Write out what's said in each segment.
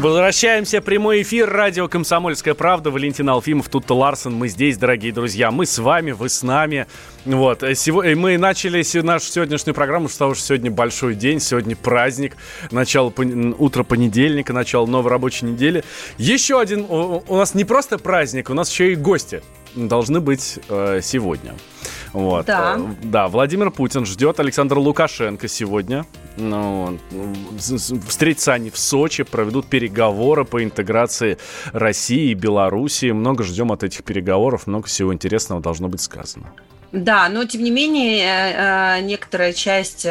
Возвращаемся прямой эфир. Радио «Комсомольская правда». Валентин Алфимов, тут Ларсон. Мы здесь, дорогие друзья. Мы с вами, вы с нами. Вот. Сегодня, мы начали нашу сегодняшнюю программу с того, что сегодня большой день, сегодня праздник. Начало, утро понедельника, начало новой рабочей недели. Еще один, у нас не просто праздник, у нас еще и гости должны быть э, сегодня. Вот. Да. Э, Да, Владимир Путин ждет Александра Лукашенко сегодня. Ну, встретятся они в Сочи, проведут переговоры по интеграции России и Белоруссии. Много ждем от этих переговоров, много всего интересного должно быть сказано. Да, но тем не менее э, э, некоторая часть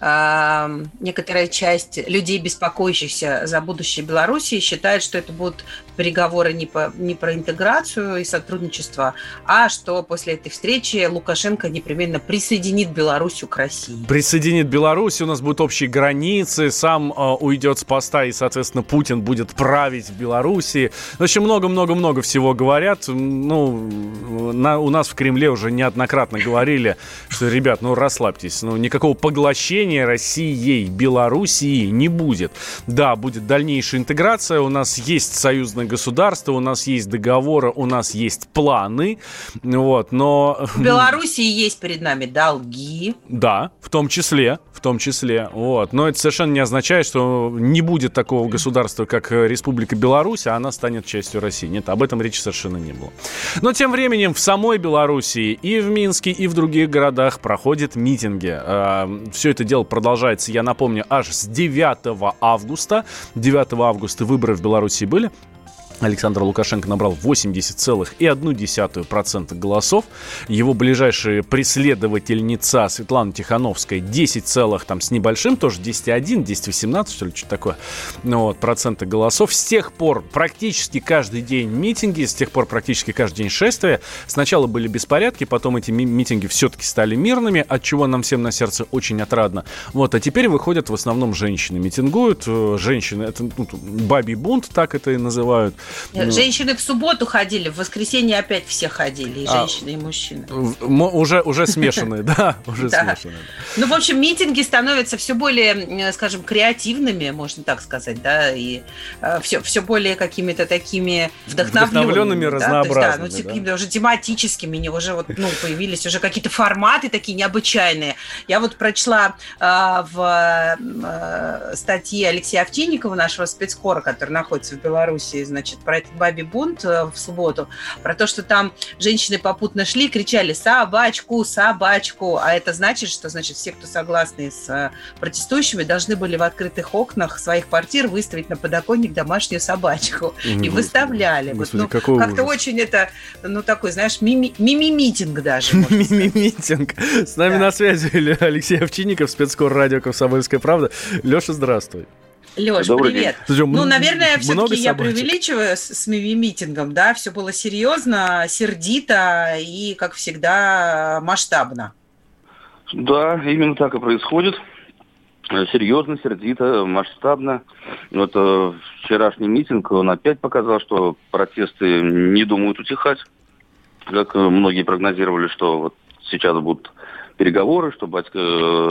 некоторая часть людей, беспокоящихся за будущее Беларуси, считает, что это будут переговоры не, по, не про интеграцию и сотрудничество, а что после этой встречи Лукашенко непременно присоединит Белоруссию к России. Присоединит Беларусь, у нас будут общие границы, сам э, уйдет с поста, и, соответственно, Путин будет править в Белоруссии. В общем, много-много-много всего говорят. Ну, на, у нас в Кремле уже неоднократно говорили, что, ребят, ну, расслабьтесь, ну, никакого поглощения Россией Белоруссии не будет. Да, будет дальнейшая интеграция, у нас есть союзное государство, у нас есть договоры, у нас есть планы, вот, но... В Белоруссии есть перед нами долги. Да, в том числе, в том числе, вот. Но это совершенно не означает, что не будет такого государства, как Республика Беларусь, а она станет частью России. Нет, об этом речи совершенно не было. Но тем временем в самой Белоруссии и в Минске, и в других городах проходят митинги. Все это дело продолжается, я напомню, аж с 9 августа. 9 августа выборы в Беларуси были. Александр Лукашенко набрал 80,1% голосов. Его ближайшая преследовательница Светлана Тихановская 10, там с небольшим, тоже 10,1, 10,18, что ли, что-то такое, ну, вот, процента голосов. С тех пор практически каждый день митинги, с тех пор практически каждый день шествия. Сначала были беспорядки, потом эти ми- митинги все-таки стали мирными, от чего нам всем на сердце очень отрадно. Вот, а теперь выходят в основном женщины. Митингуют, э, женщины, это ну, бабий бунт, так это и называют. Ну, женщины в субботу ходили, в воскресенье опять все ходили, и А, женщины, и мужчины. Уже, уже смешанные, да, уже смешанные. Ну, в общем, митинги становятся все более, э, скажем, креативными, можно так сказать, да, и все, все более какими-то такими вдохновленными. Вдохновленными, разнообразными, Да, ну, какими-то уже тематическими, уже вот, ну, появились уже какие-то форматы такие необычайные. Я вот прочла а, в э, статье Алексея Овчинникова, нашего спецкора, который находится в Беларуси, значит, про этот бабий бунт э, в субботу, про то, что там женщины попутно шли, кричали «собачку, собачку», а это значит, что, значит, все, кто согласны с э, протестующими, должны были в открытых окнах своих квартир выставить на подоконник домашнюю собачку. И Господи. выставляли. Вот, Господи, ну, какой как-то очень это, ну, такой, знаешь, мими- мими-митинг даже. можно сказать. Митинг. С нами Да. на связи Алексей Овчинников, спецкор радио «Комсомольская правда». Леша, здравствуй. Леш, Добрый привет. Слушай, Ну, наверное, все-таки я собачек. преувеличиваю с, с митингом, да, все было серьезно, сердито и, как всегда, масштабно. Да, именно так и происходит. Э, Серьезно, сердито, масштабно. Вот э, вчерашний митинг, он опять показал, что протесты не думают утихать. Как э, многие прогнозировали, что вот сейчас будут переговоры, что батька э,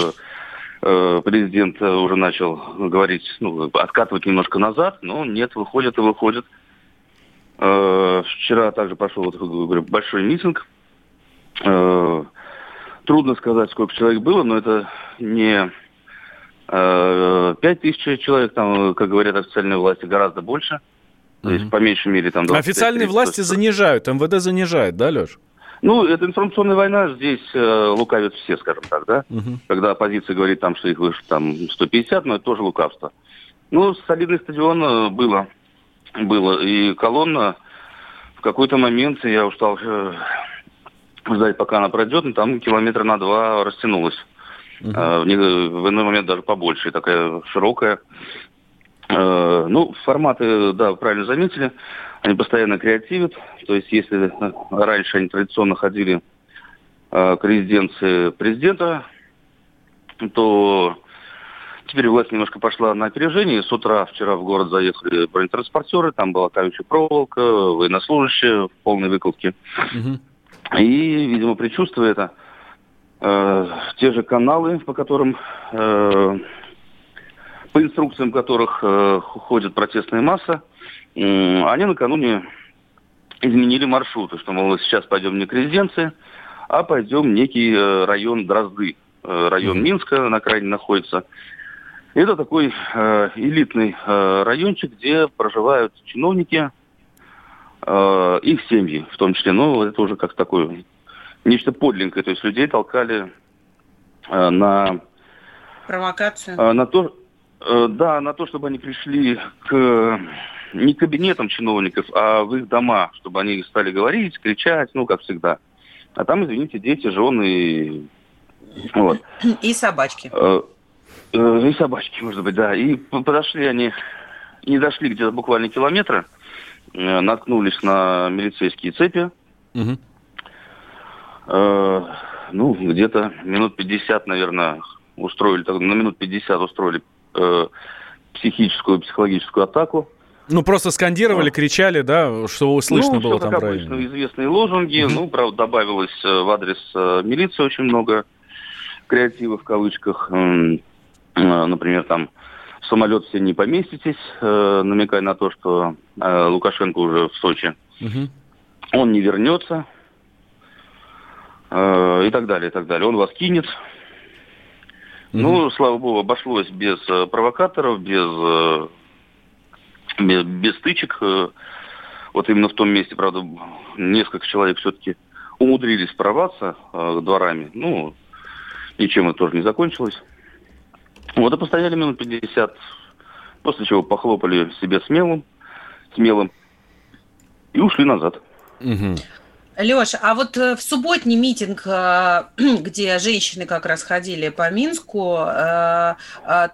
президент э, уже начал говорить, ну, откатывать немножко назад, но нет, выходит и выходит. Э, Вчера также говорю, большой митинг. Э, Трудно сказать, сколько человек было, но это не пять тысяч человек, там, как говорят официальные власти, гораздо больше. То есть, по меньшей мере, там... 25, Официальные 30, власти 100. занижают, МВД занижает, да, Леш? Ну, это информационная война, здесь э, лукавят все, скажем так, да? Когда оппозиция говорит, там, что их выше там 150, но это тоже лукавство. Ну, солидный стадион э, было. Было. И колонна в какой-то момент, я устал э, ждать, пока она пройдет, но там километра на два растянулась. Мгм. А, в, в иной момент даже побольше, такая широкая. Э, ну, форматы, да, правильно заметили, они постоянно креативят. То есть, если раньше они традиционно ходили э, к резиденции президента, то теперь власть немножко пошла на опережение. С утра вчера в город заехали бронетранспортеры, там была колючая проволока, военнослужащие в полной выкладке. Угу. И, видимо, предчувствуя это, э, те же каналы, по которым э, по инструкциям которых э, ходит протестная масса, они накануне изменили маршруты, что, мол, сейчас пойдем не к резиденции, а пойдем некий э, район Дрозды. Э, район mm-hmm. Минска на окраине находится. Это такой э, элитный э, райончик, где проживают чиновники, э, их семьи в том числе. Но это уже как такое нечто подлинное. То есть людей толкали э, на... Провокацию? Э, на то, Э, да, на то, чтобы они пришли к не к кабинетам чиновников, а в их дома, чтобы они стали говорить, кричать, ну, как всегда. А там, извините, дети, жены вот. И собачки. Э, э, и собачки, может быть, да. И подошли они, не дошли где-то буквально километра, наткнулись на милицейские цепи. Угу. Ну, где-то минут 50, наверное, устроили, на минут 50 устроили э, психическую, психологическую атаку. Ну, просто скандировали, кричали, да, что слышно ну, было там как обычно, районе. известные лозунги. Ну, правда, добавилось э, в адрес э, милиции очень много креатива в кавычках. Э, например, там самолет все не поместитесь, намекая на то, что Лукашенко уже в Сочи. Mm-hmm. Он не вернется. И так далее, и так далее. Он вас кинет. Ну, слава богу, обошлось без провокаторов, без, без, стычек. Э, вот именно в том месте, правда, несколько человек все-таки умудрились прорваться э, дворами. Ну, ничем это тоже не закончилось. Вот и постояли минут 50, после чего похлопали себе смелым, смелым и ушли назад. Угу. Леш, а вот э, в субботний митинг, э, где женщины как раз ходили по Минску, э,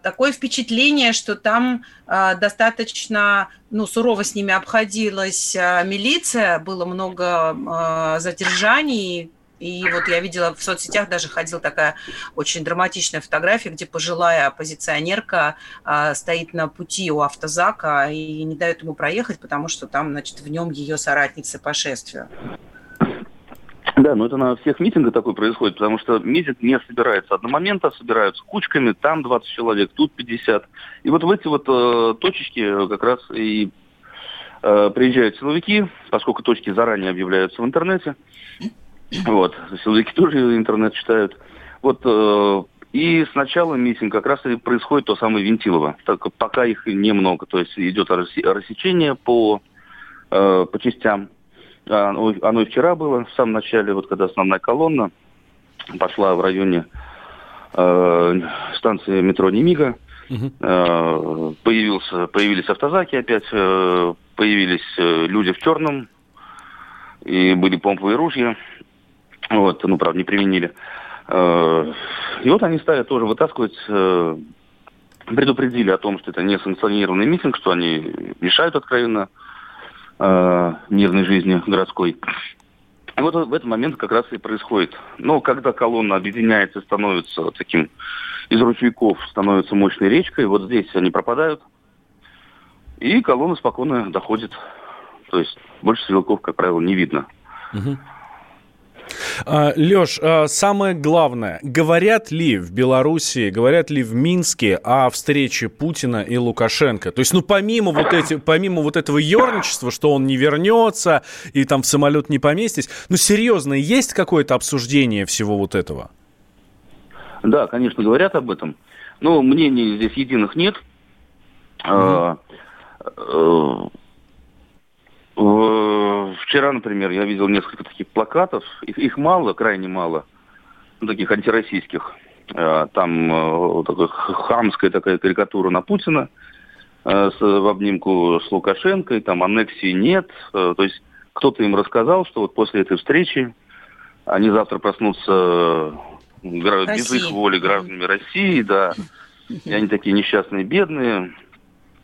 такое впечатление, что там достаточно ну, сурово с ними обходилась милиция, было много задержаний, и вот я видела в соцсетях даже ходила такая очень драматичная фотография, где пожилая оппозиционерка а, стоит на пути у автозака и не дает ему проехать, потому что там, значит, в нем ее соратницы по шествию. Да, но это на всех митингах такое происходит, потому что митинг не собирается одномоментно, собираются кучками, там 20 человек, тут 50. И вот в эти вот э, точечки как раз и э, приезжают силовики, поскольку точки заранее объявляются в интернете. Вот, силовики тоже интернет читают. Вот, э, и сначала митинг как раз и происходит то самое Вентилово, так, пока их немного, то есть идет рассечение по, э, по частям. А, оно и вчера было, в самом начале, вот когда основная колонна пошла в районе э, станции метро Немига. Угу. Э, появился, появились автозаки опять, э, появились э, люди в черном, и были помповые ружья. Вот, ну, правда, не применили. Э, и вот они стали тоже вытаскивать, э, предупредили о том, что это не санкционированный митинг, что они мешают откровенно э, мирной жизни городской. И вот в этот момент как раз и происходит. Но когда колонна объединяется, становится таким из ручейков, становится мощной речкой, вот здесь они пропадают, и колонна спокойно доходит. То есть больше стрелков, как правило, не видно. Угу. А, Леш, а, самое главное, говорят ли в Беларуси, говорят ли в Минске о встрече Путина и Лукашенко? То есть, ну, помимо вот, эти, помимо вот этого ерничества, что он не вернется и там в самолет не поместись, ну, серьезно, есть какое-то обсуждение всего вот этого? Да, конечно, говорят об этом. Но мнений здесь единых нет. Mm-hmm. Вчера, например, я видел несколько таких плакатов, их, их мало, крайне мало, ну, таких антироссийских. А, там э, такая хамская такая карикатура на Путина э, с, в обнимку с Лукашенко, там аннексии нет. Э, то есть кто-то им рассказал, что вот после этой встречи они завтра проснутся без их воли гражданами России, да, и они такие несчастные, бедные.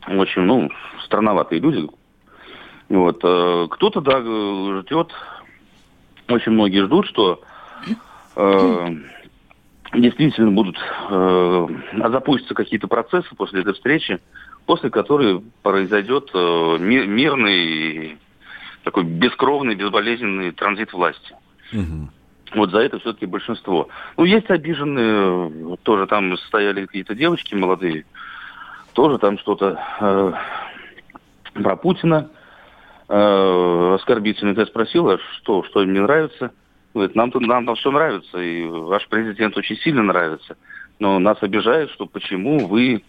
очень, ну, странноватые люди. Вот. Э, кто-то, да, ждет, очень многие ждут, что э, действительно будут э, запустятся какие-то процессы после этой встречи, после которой произойдет э, мирный, такой бескровный, безболезненный транзит власти. Угу. Вот за это все-таки большинство. Ну, есть обиженные, тоже там стояли какие-то девочки молодые, тоже там что-то э, про Путина э, оскорбительно. Я спросил, а что, что им не нравится? Говорит, нам, нам там все нравится, и ваш президент очень сильно нравится. Но нас обижает, что почему вы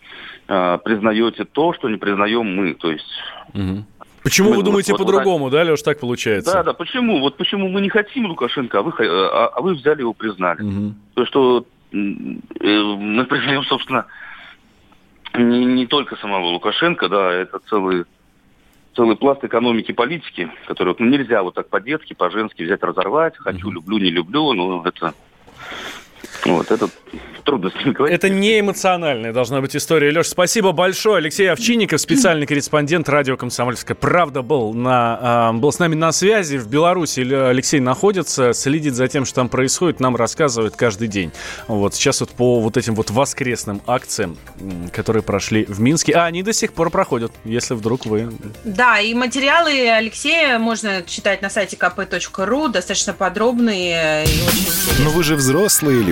э, признаете то, что не признаем мы. То есть... Угу. Почему мы, вы думаете вот, по-другому, вот, да, Леш, так получается? Да, да, почему? Вот почему мы не хотим Лукашенко, а вы, а, а вы взяли его, признали. Угу. То, что э, мы признаем, собственно, не, не только самого Лукашенко, да, это целый целый пласт экономики политики, который ну, нельзя вот так по-детски, по-женски взять, разорвать. Хочу, люблю, не люблю. Ну, это вот, это трудно с ним говорить. Это не эмоциональная должна быть история. Леш, спасибо большое. Алексей Овчинников, специальный корреспондент радио «Комсомольская правда» был, на, э, был с нами на связи. В Беларуси Алексей находится, следит за тем, что там происходит, нам рассказывает каждый день. Вот сейчас вот по вот этим вот воскресным акциям, которые прошли в Минске. А они до сих пор проходят, если вдруг вы... Да, и материалы Алексея можно читать на сайте kp.ru, достаточно подробные и очень интересные. Но вы же взрослые люди.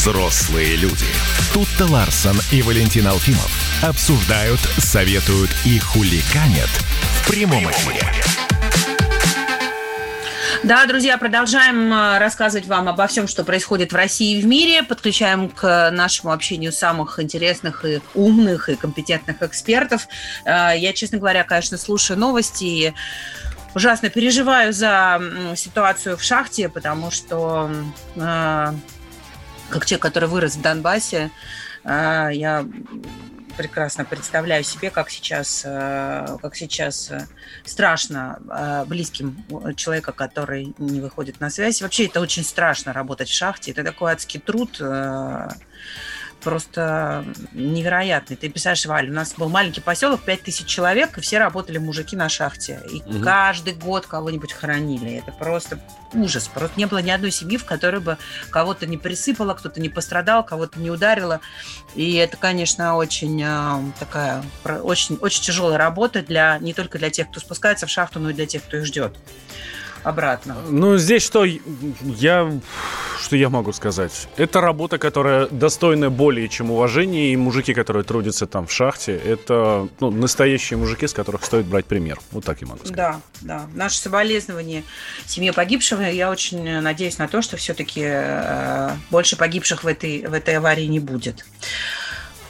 Взрослые люди. Тут-то Ларсон и Валентин Алфимов обсуждают, советуют и хуликанят в прямом эфире. Да, друзья, продолжаем э, рассказывать вам обо всем, что происходит в России и в мире. Подключаем к нашему общению самых интересных и умных и компетентных экспертов. Э, я, честно говоря, конечно, слушаю новости и ужасно переживаю за ситуацию в шахте, потому что э, как человек, который вырос в Донбассе, а, я прекрасно представляю себе, как сейчас, а, как сейчас э, страшно а, близким человека, который не выходит на связь. Вообще это очень страшно работать в шахте. Это такой адский труд просто невероятный. Ты писаешь, Валь, у нас был маленький поселок, 5000 человек, и все работали мужики на шахте. И угу. каждый год кого-нибудь хоронили. Это просто ужас. Просто не было ни одной семьи, в которой бы кого-то не присыпало, кто-то не пострадал, кого-то не ударило. И это, конечно, очень э, такая, очень, очень тяжелая работа для, не только для тех, кто спускается в шахту, но и для тех, кто их ждет обратно. Ну, здесь что я, что я могу сказать? Это работа, которая достойна более чем уважения, и мужики, которые трудятся там в шахте, это ну, настоящие мужики, с которых стоит брать пример. Вот так я могу сказать. Да, да. Наше соболезнование семье погибшего. Я очень надеюсь на то, что все-таки э, больше погибших в этой, в этой аварии не будет.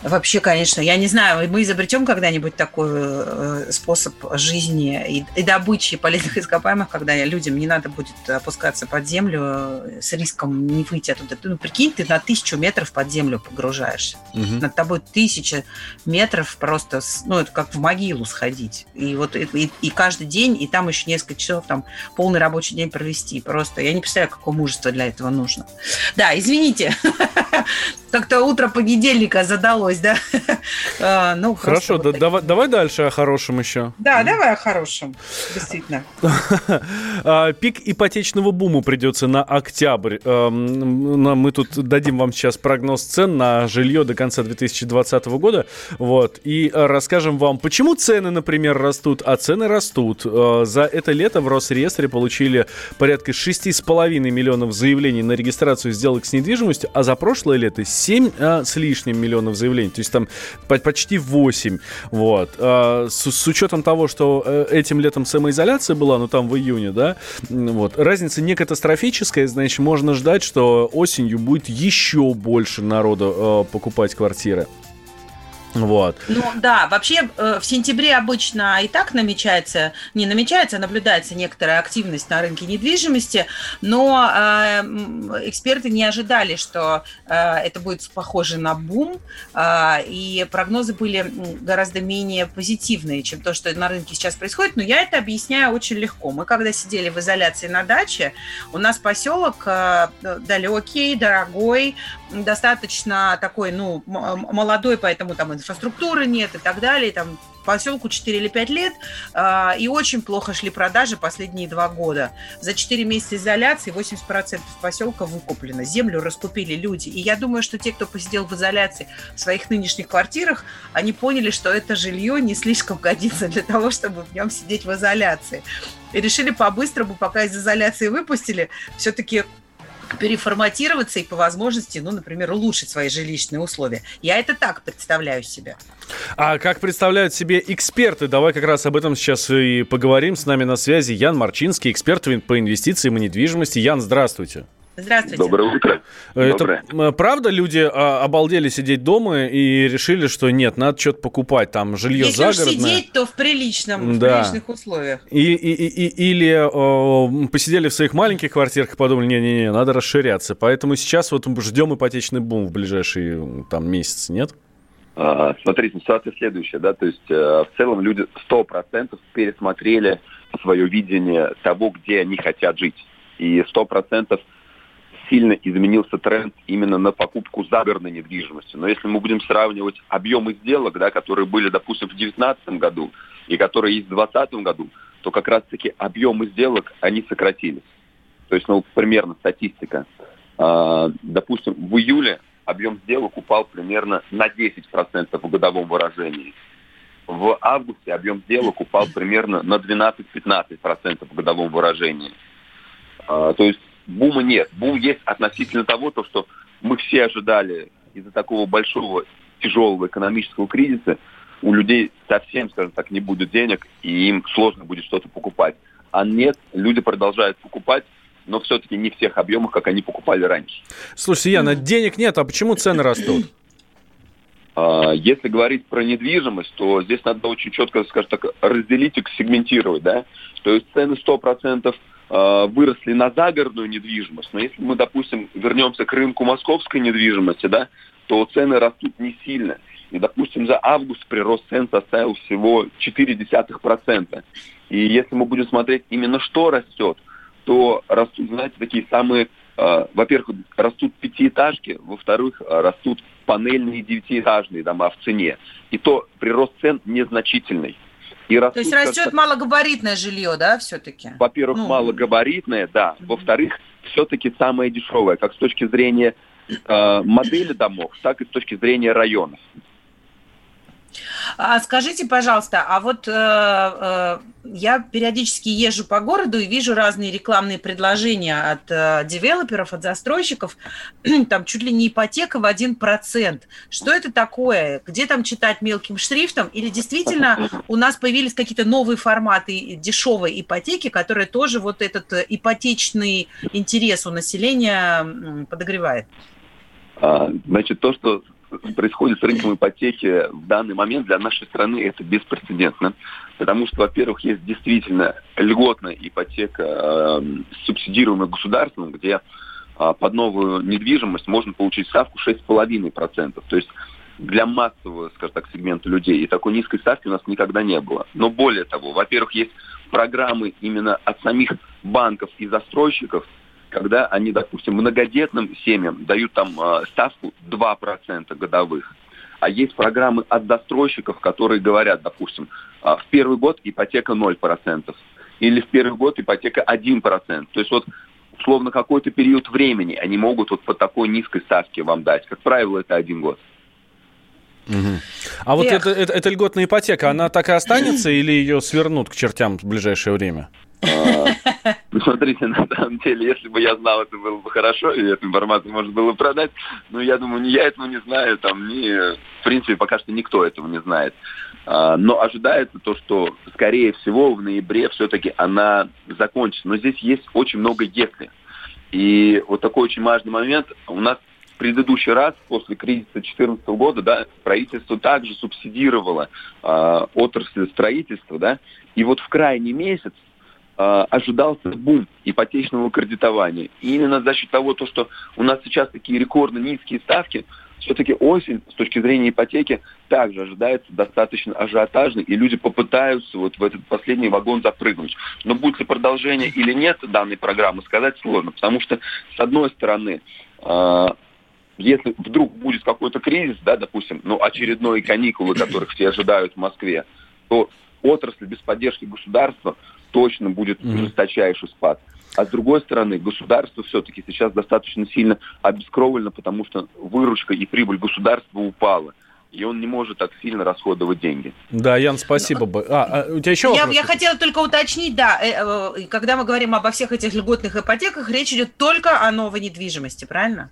Вообще, конечно, я не знаю, мы изобретем когда-нибудь такой э, способ жизни и, и добычи полезных ископаемых, когда людям не надо будет опускаться под землю э, с риском не выйти оттуда. Ну, прикинь, ты на тысячу метров под землю погружаешься. Угу. Над тобой тысяча метров просто, ну, это как в могилу сходить. И вот и, и каждый день, и там еще несколько часов, там полный рабочий день провести. Просто я не представляю, какое мужество для этого нужно. Да, извините. Как-то утро понедельника задалось, да? а, ну, Хорошо, да, давай, давай дальше о хорошем еще. Да, давай о хорошем, действительно. А, пик ипотечного бума придется на октябрь. Мы тут дадим вам сейчас прогноз цен на жилье до конца 2020 года. Вот, и расскажем вам, почему цены, например, растут, а цены растут. А, за это лето в Росреестре получили порядка 6,5 миллионов заявлений на регистрацию сделок с недвижимостью, а за прошлое лето 7 а, с лишним миллионов заявлений, то есть там почти 8. Вот. А, с, с учетом того, что э, этим летом самоизоляция была, ну там в июне, да, вот, разница не катастрофическая, значит, можно ждать, что осенью будет еще больше народу э, покупать квартиры. Вот. Ну да, вообще э, в сентябре обычно и так намечается, не намечается, а наблюдается некоторая активность на рынке недвижимости, но э, эксперты не ожидали, что э, это будет похоже на бум, э, и прогнозы были гораздо менее позитивные, чем то, что на рынке сейчас происходит, но я это объясняю очень легко. Мы когда сидели в изоляции на даче, у нас поселок э, далекий, дорогой, достаточно такой, ну, молодой, поэтому там инфраструктуры нет и так далее, там поселку 4 или 5 лет, э, и очень плохо шли продажи последние два года. За 4 месяца изоляции 80% поселка выкуплено, землю раскупили люди. И я думаю, что те, кто посидел в изоляции в своих нынешних квартирах, они поняли, что это жилье не слишком годится для того, чтобы в нем сидеть в изоляции. И решили по-быстрому, пока из изоляции выпустили, все-таки переформатироваться и по возможности, ну, например, улучшить свои жилищные условия. Я это так представляю себе. А как представляют себе эксперты? Давай как раз об этом сейчас и поговорим. С нами на связи Ян Марчинский, эксперт по инвестициям и недвижимости. Ян, здравствуйте. Здравствуйте. Доброе утро. Это Доброе. правда люди а, обалдели сидеть дома и решили, что нет, надо что-то покупать, там жилье Если загородное. Если сидеть, то в приличном, да. в приличных условиях. И, и, и, или э, посидели в своих маленьких квартирах и подумали, не-не-не, надо расширяться. Поэтому сейчас вот ждем ипотечный бум в ближайшие там месяцы, нет? А, смотрите, ситуация следующая, да, то есть э, в целом люди 100% пересмотрели свое видение того, где они хотят жить. И 100% сильно изменился тренд именно на покупку загородной недвижимости. Но если мы будем сравнивать объемы сделок, да, которые были, допустим, в 2019 году и которые есть в 2020 году, то как раз-таки объемы сделок, они сократились. То есть, ну, примерно статистика. А, допустим, в июле объем сделок упал примерно на 10% в годовом выражении. В августе объем сделок упал примерно на 12-15% в годовом выражении. А, то есть бума нет. Бум есть относительно того, то, что мы все ожидали из-за такого большого тяжелого экономического кризиса, у людей совсем, скажем так, не будет денег, и им сложно будет что-то покупать. А нет, люди продолжают покупать, но все-таки не в тех объемах, как они покупали раньше. Слушайте, Яна, денег нет, а почему цены растут? А, если говорить про недвижимость, то здесь надо очень четко, скажем так, разделить и сегментировать, да. То есть цены 100% Э, выросли на загородную недвижимость, но если мы, допустим, вернемся к рынку московской недвижимости, да, то цены растут не сильно. И, допустим, за август прирост цен составил всего 0,4%. И если мы будем смотреть именно что растет, то растут, знаете, такие самые, э, во-первых, растут пятиэтажки, во-вторых, растут панельные девятиэтажные дома в цене. И то прирост цен незначительный. И растут, То есть растет как малогабаритное жилье, да, все-таки? Во-первых, ну... малогабаритное, да. Во-вторых, все-таки самое дешевое, как с точки зрения э, модели домов, так и с точки зрения районов. А скажите, пожалуйста, а вот э, э, я периодически езжу по городу и вижу разные рекламные предложения от э, девелоперов, от застройщиков, там чуть ли не ипотека в 1%. Что это такое? Где там читать мелким шрифтом? Или действительно у нас появились какие-то новые форматы дешевой ипотеки, которые тоже вот этот э, ипотечный интерес у населения подогревает? А, значит, то, что происходит с рынком ипотеки в данный момент для нашей страны это беспрецедентно. Потому что, во-первых, есть действительно льготная ипотека, э, субсидируемая государством, где э, под новую недвижимость можно получить ставку 6,5%. То есть для массового, скажем так, сегмента людей. И такой низкой ставки у нас никогда не было. Но более того, во-первых, есть программы именно от самих банков и застройщиков, когда они, допустим, многодетным семьям дают там а, ставку 2% годовых. А есть программы от застройщиков, которые говорят, допустим, а, в первый год ипотека 0%, или в первый год ипотека 1%. То есть вот условно какой-то период времени они могут вот по такой низкой ставке вам дать. Как правило, это один год. Угу. А вот эта, эта, эта льготная ипотека, она так и останется или ее свернут к чертям в ближайшее время? А, ну, смотрите, на самом деле, если бы я знал, это было бы хорошо, и эту информацию можно было продать, но я думаю, ни я этого не знаю, там, ни, в принципе, пока что никто этого не знает. А, но ожидается то, что, скорее всего, в ноябре все-таки она закончится. Но здесь есть очень много «если». И вот такой очень важный момент. У нас предыдущий раз, после кризиса 2014 года, да, правительство также субсидировало э, отрасль строительства, да, и вот в крайний месяц ожидался бум ипотечного кредитования. И именно за счет того, то, что у нас сейчас такие рекордно низкие ставки, все-таки осень с точки зрения ипотеки также ожидается достаточно ажиотажной, и люди попытаются вот в этот последний вагон запрыгнуть. Но будет ли продолжение или нет данной программы, сказать сложно, потому что, с одной стороны, э, если вдруг будет какой-то кризис, да, допустим, ну, очередные каникулы, которых все ожидают в Москве, то отрасль без поддержки государства точно будет mm-hmm. жесточайший спад. А с другой стороны, государство все-таки сейчас достаточно сильно обескровлено, потому что выручка и прибыль государства упала и он не может так сильно расходовать деньги. Да, Ян, спасибо. А, а у тебя еще я, я хотела только уточнить, да, э, э, когда мы говорим обо всех этих льготных ипотеках, речь идет только о новой недвижимости, правильно?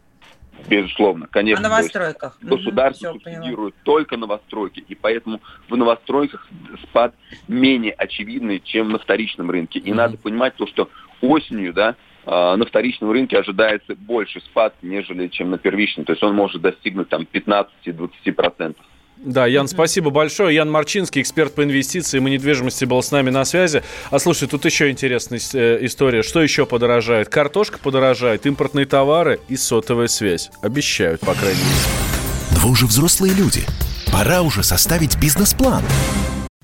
Безусловно, конечно. О новостройках. Государство угу, субсидирует поняла. только новостройки, и поэтому в новостройках спад менее очевидный, чем на вторичном рынке. И угу. надо понимать то, что осенью, да, а, на вторичном рынке ожидается больше спад, нежели чем на первичном. То есть он может достигнуть там 15-20%. Да, Ян, спасибо большое. Ян Марчинский, эксперт по инвестициям и недвижимости, был с нами на связи. А слушай, тут еще интересная э, история. Что еще подорожает? Картошка подорожает, импортные товары и сотовая связь. Обещают, по крайней мере. Вы уже взрослые люди. Пора уже составить бизнес-план.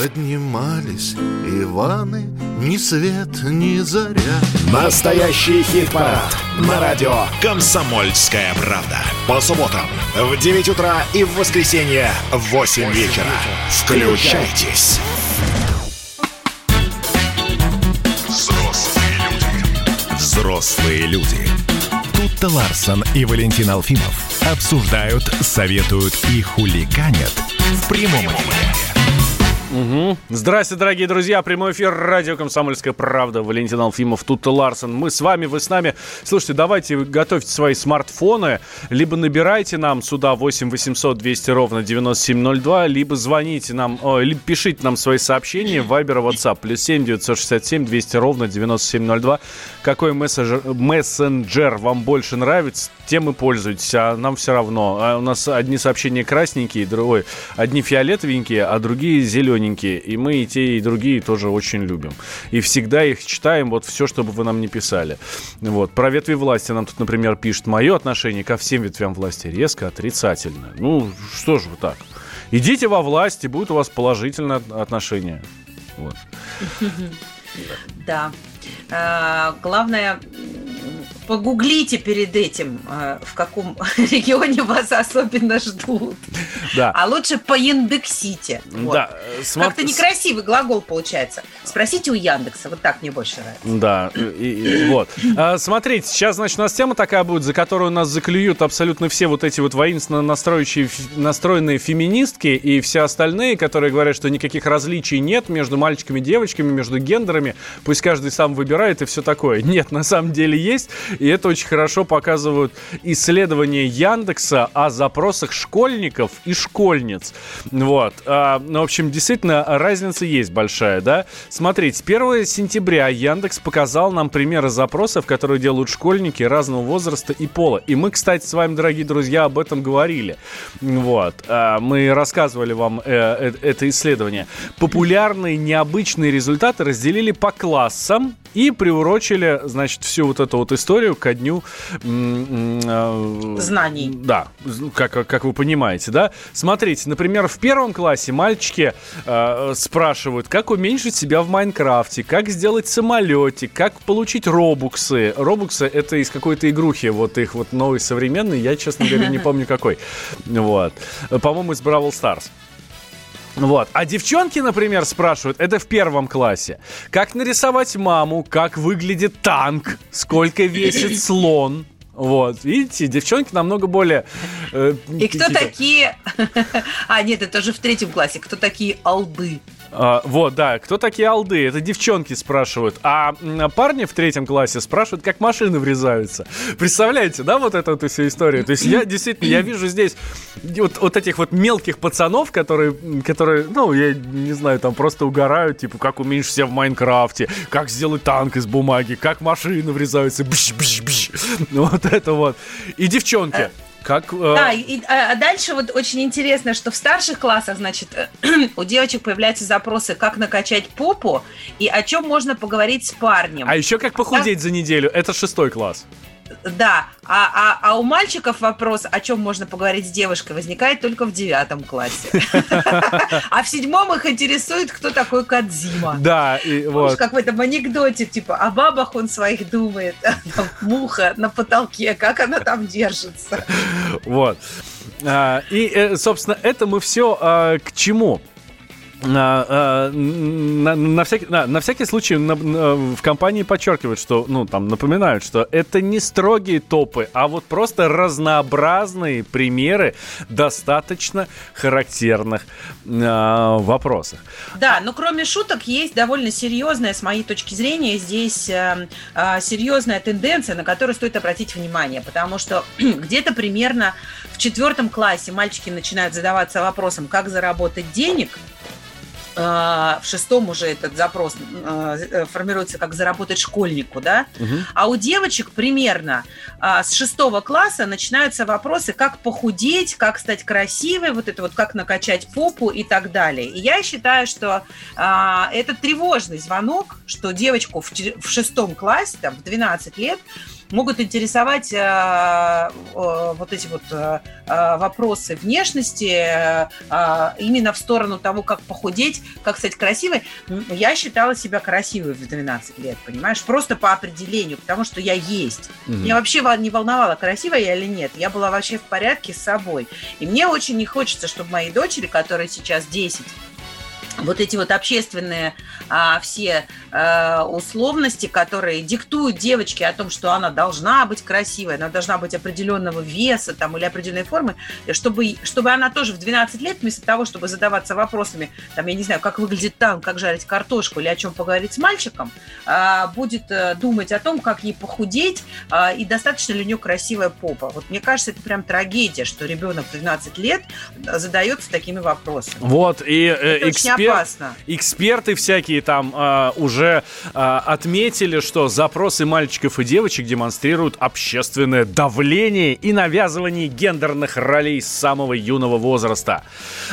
Поднимались Иваны, ни свет, ни заря. Настоящий хит-парад на радио «Комсомольская правда». По субботам в 9 утра и в воскресенье в 8 вечера. Включайтесь. Взрослые люди. Взрослые люди. Тут-то Ларсон и Валентин Алфимов обсуждают, советуют и хуликанят в прямом эфире. Угу. Здрасте, дорогие друзья. Прямой эфир радио «Комсомольская правда». Валентин Алфимов, тут Ларсон. Мы с вами, вы с нами. Слушайте, давайте готовьте свои смартфоны, либо набирайте нам сюда 8 800 200 ровно 9702, либо звоните нам, о, либо пишите нам свои сообщения в Viber WhatsApp. Плюс 7 967 200 ровно 9702. Какой мессенджер, мессенджер вам больше нравится, тем и пользуйтесь. А нам все равно. А у нас одни сообщения красненькие, другой, одни фиолетовенькие, а другие зелененькие зелененькие, и мы и те, и другие тоже очень любим. И всегда их читаем, вот все, чтобы вы нам не писали. Вот. Про ветви власти нам тут, например, пишет, мое отношение ко всем ветвям власти резко отрицательное. Ну, что же вы так? Идите во власть, и будет у вас положительное отношение. Вот. Да. А, главное, погуглите перед этим, э, в каком регионе вас особенно ждут. Да. А лучше поиндексите. Вот. Да. Смар... Как-то некрасивый глагол получается. Спросите у Яндекса, вот так мне больше нравится. Да, и, и, вот. А, смотрите, сейчас, значит, у нас тема такая будет, за которую нас заклюют абсолютно все вот эти вот воинственно настроенные феминистки и все остальные, которые говорят, что никаких различий нет между мальчиками и девочками, между гендерами, пусть каждый сам выбирает и все такое. Нет, на самом деле есть, и это очень хорошо показывают исследования Яндекса о запросах школьников и школьниц. Вот. А, ну, в общем, действительно, разница есть большая, да? Смотрите, 1 сентября Яндекс показал нам примеры запросов, которые делают школьники разного возраста и пола. И мы, кстати, с вами, дорогие друзья, об этом говорили. Вот. А, мы рассказывали вам э, э, это исследование. Популярные необычные результаты разделили по классам и приурочили, значит, всю вот эту вот историю ко дню... Э, Знаний. Да, как, как вы понимаете, да? Смотрите, например, в первом классе мальчики э, спрашивают, как уменьшить себя в Майнкрафте, как сделать самолетик, как получить робуксы. Робуксы — это из какой-то игрухи, вот их вот новый современный, я, честно говоря, не помню какой. Вот. По-моему, из Бравл Старс. Вот. А девчонки, например, спрашивают, это в первом классе, как нарисовать маму, как выглядит танк, сколько весит слон. Вот, видите, девчонки намного более... Э, И кто такие... А, нет, это уже в третьем классе. Кто такие алды? А, вот, да. Кто такие алды? Это девчонки спрашивают. А парни в третьем классе спрашивают, как машины врезаются. Представляете, да, вот эту, эту всю историю? То есть я действительно, я вижу здесь вот, вот этих вот мелких пацанов, которые, которые, ну, я не знаю, там просто угорают, типа, как уменьшить в Майнкрафте, как сделать танк из бумаги, как машины врезаются, бш -бш -бш. вот это вот. И девчонки. Как, э... Да, и а дальше вот очень интересно, что в старших классах, значит, у девочек появляются запросы, как накачать попу и о чем можно поговорить с парнем. А еще как похудеть да? за неделю. Это шестой класс. Да, а, а, а у мальчиков вопрос, о чем можно поговорить с девушкой, возникает только в девятом классе. А в седьмом их интересует, кто такой Кадзима. Да, и вот. Как в этом анекдоте, типа, о бабах он своих думает, муха на потолке, как она там держится. Вот. А, и, э, собственно, это мы все а, к чему? На, на, на, всякий, на, на всякий случай на, на, в компании подчеркивают, что, ну, там, напоминают, что это не строгие топы, а вот просто разнообразные примеры достаточно характерных э, вопросов. Да, но кроме шуток есть довольно серьезная, с моей точки зрения, здесь э, э, серьезная тенденция, на которую стоит обратить внимание, потому что где-то примерно в четвертом классе мальчики начинают задаваться вопросом, как заработать денег, в шестом уже этот запрос э, формируется как заработать школьнику, да, угу. а у девочек примерно а, с шестого класса начинаются вопросы, как похудеть, как стать красивой, вот это вот как накачать попу и так далее. И я считаю, что а, это тревожный звонок, что девочку в, в шестом классе, там, в 12 лет, могут интересовать э, э, вот эти вот э, вопросы внешности именно в сторону того, как похудеть, как стать красивой. Я считала себя красивой в 12 лет, понимаешь? Просто по определению, потому что я есть. Угу. Меня вообще не волновало, красивая я или нет. Я была вообще в порядке с собой. И мне очень не хочется, чтобы мои дочери, которые сейчас 10, вот эти вот общественные а, все а, условности, которые диктуют девочке о том, что она должна быть красивой, она должна быть определенного веса там, или определенной формы, чтобы, чтобы она тоже в 12 лет, вместо того, чтобы задаваться вопросами, там, я не знаю, как выглядит танк, как жарить картошку или о чем поговорить с мальчиком, а, будет а, думать о том, как ей похудеть а, и достаточно ли у нее красивая попа. Вот мне кажется, это прям трагедия, что ребенок в 12 лет задается такими вопросами. Вот, и э, эксперт опасно. Эксперты всякие там э, уже э, отметили, что запросы мальчиков и девочек демонстрируют общественное давление и навязывание гендерных ролей с самого юного возраста.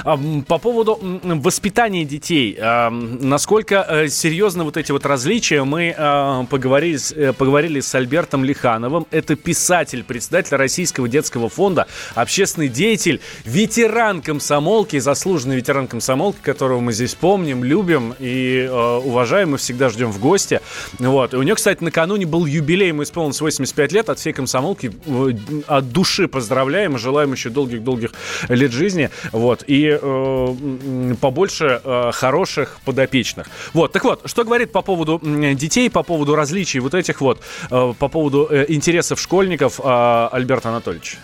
Э, по поводу воспитания детей, э, насколько серьезны вот эти вот различия, мы э, поговорили, поговорили с Альбертом Лихановым. Это писатель, председатель Российского детского фонда, общественный деятель, ветеран комсомолки, заслуженный ветеран комсомолки, которого мы здесь помним, любим и э, уважаем, и всегда ждем в гости. Вот. И у нее, кстати, накануне был юбилей, ему исполнилось 85 лет, от всей комсомолки э, от души поздравляем и желаем еще долгих-долгих лет жизни. Вот. И э, побольше э, хороших подопечных. Вот. Так вот, что говорит по поводу детей, по поводу различий вот этих вот, э, по поводу э, интересов школьников э, Альберт Анатольевич?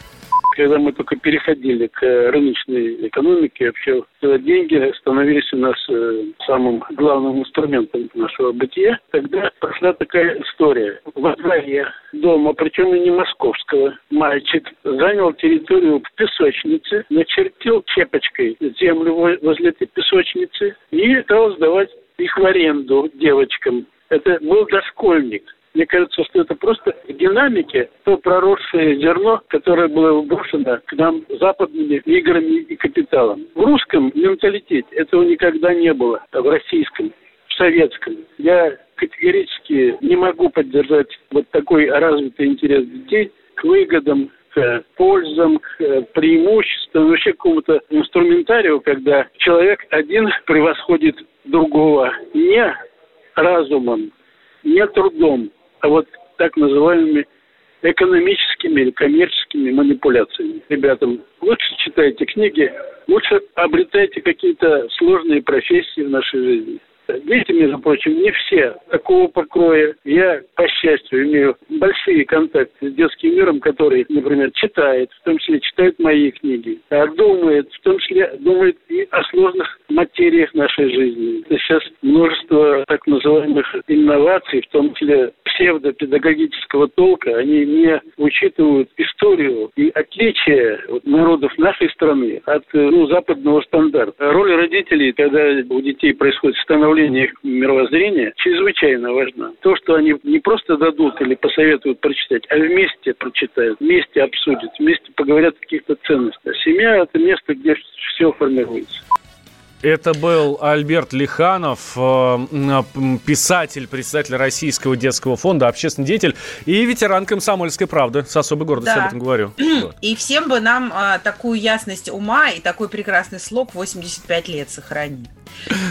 Когда мы только переходили к рыночной экономике, вообще деньги становились у нас э, самым главным инструментом нашего бытия, тогда пошла такая история. Во дворе дома, причем и не московского, мальчик занял территорию в песочнице, начертил чепочкой землю возле этой песочницы и стал сдавать их в аренду девочкам. Это был дошкольник. Мне кажется, что это просто в динамике то проросшее зерно, которое было вброшено к нам западными играми и капиталом. В русском менталитете этого никогда не было, а в российском, в советском. Я категорически не могу поддержать вот такой развитый интерес детей к выгодам, к пользам, к преимуществам, вообще к какому-то инструментарию, когда человек один превосходит другого не разумом, не трудом, а вот так называемыми экономическими или коммерческими манипуляциями. Ребятам, лучше читайте книги, лучше обретайте какие-то сложные профессии в нашей жизни. Дети, между прочим, не все такого покроя. Я, по счастью, имею большие контакты с детским миром, который, например, читает, в том числе читает мои книги, а думает, в том числе думает и о сложных материях нашей жизни. Сейчас множество так называемых инноваций, в том числе псевдопедагогического толка, они не учитывают историю и отличия народов нашей страны от ну, западного стандарта. Роль родителей, когда у детей происходит становление их мировоззрения, чрезвычайно важна. То, что они не просто дадут или посоветуют прочитать, а вместе прочитают, вместе обсудят, вместе поговорят о каких-то ценностях. Семья – это место, где все формируется. Это был Альберт Лиханов, э, писатель, председатель Российского детского фонда, общественный деятель и ветеран комсомольской правды. С особой гордостью да. об этом говорю. И всем бы нам а, такую ясность ума и такой прекрасный слог 85 лет сохранить.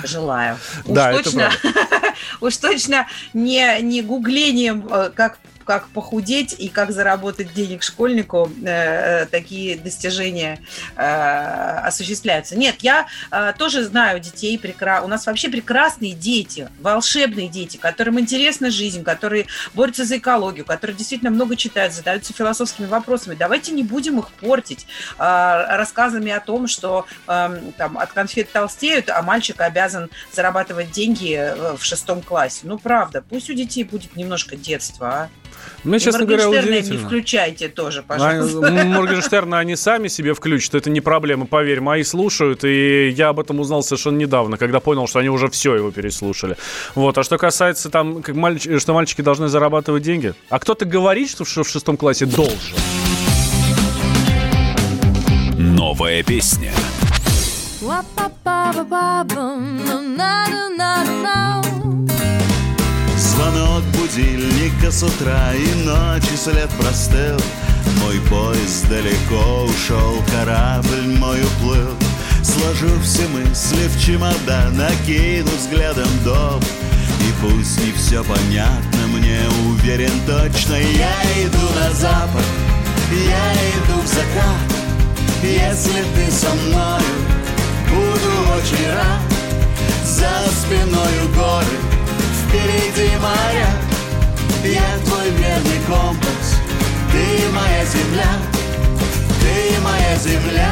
Желаю. Уж да, точно, уж точно не, не гуглением, э, как как похудеть и как заработать денег школьнику, э, такие достижения э, осуществляются. Нет, я э, тоже знаю детей, прекра... у нас вообще прекрасные дети, волшебные дети, которым интересна жизнь, которые борются за экологию, которые действительно много читают, задаются философскими вопросами. Давайте не будем их портить э, рассказами о том, что э, там, от конфет толстеют, а мальчик обязан зарабатывать деньги э, в шестом классе. Ну, правда, пусть у детей будет немножко детства, а? Мне, честно говоря, удивительно. не включайте тоже, пожалуйста. Моргенштерна они сами себе включат, это не проблема, поверь. Мои слушают, и я об этом узнал совершенно недавно, когда понял, что они уже все его переслушали. Вот. А что касается там, как мальч... что мальчики должны зарабатывать деньги, а кто-то говорит, что в шестом классе должен. Новая песня. Звонок будильника с утра и ночи след простыл. Мой поезд далеко ушел, корабль мой уплыл. Сложу все мысли в чемодан, накину взглядом дом. И пусть не все понятно, мне уверен точно. Я иду на запад, я иду в закат. Если ты со мною, буду очень рад За спиною горы впереди моя Я твой верный компас Ты моя земля Ты моя земля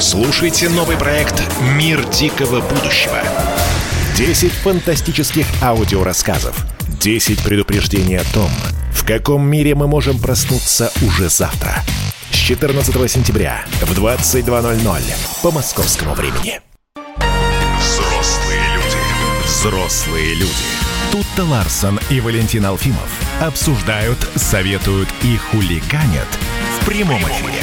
Слушайте новый проект «Мир дикого будущего». 10 фантастических аудиорассказов. 10 предупреждений о том, в каком мире мы можем проснуться уже завтра. С 14 сентября в 22.00 по московскому времени. Взрослые люди. Взрослые люди. Тут-то Ларсон и Валентин Алфимов обсуждают, советуют и хулиганят в прямом эфире.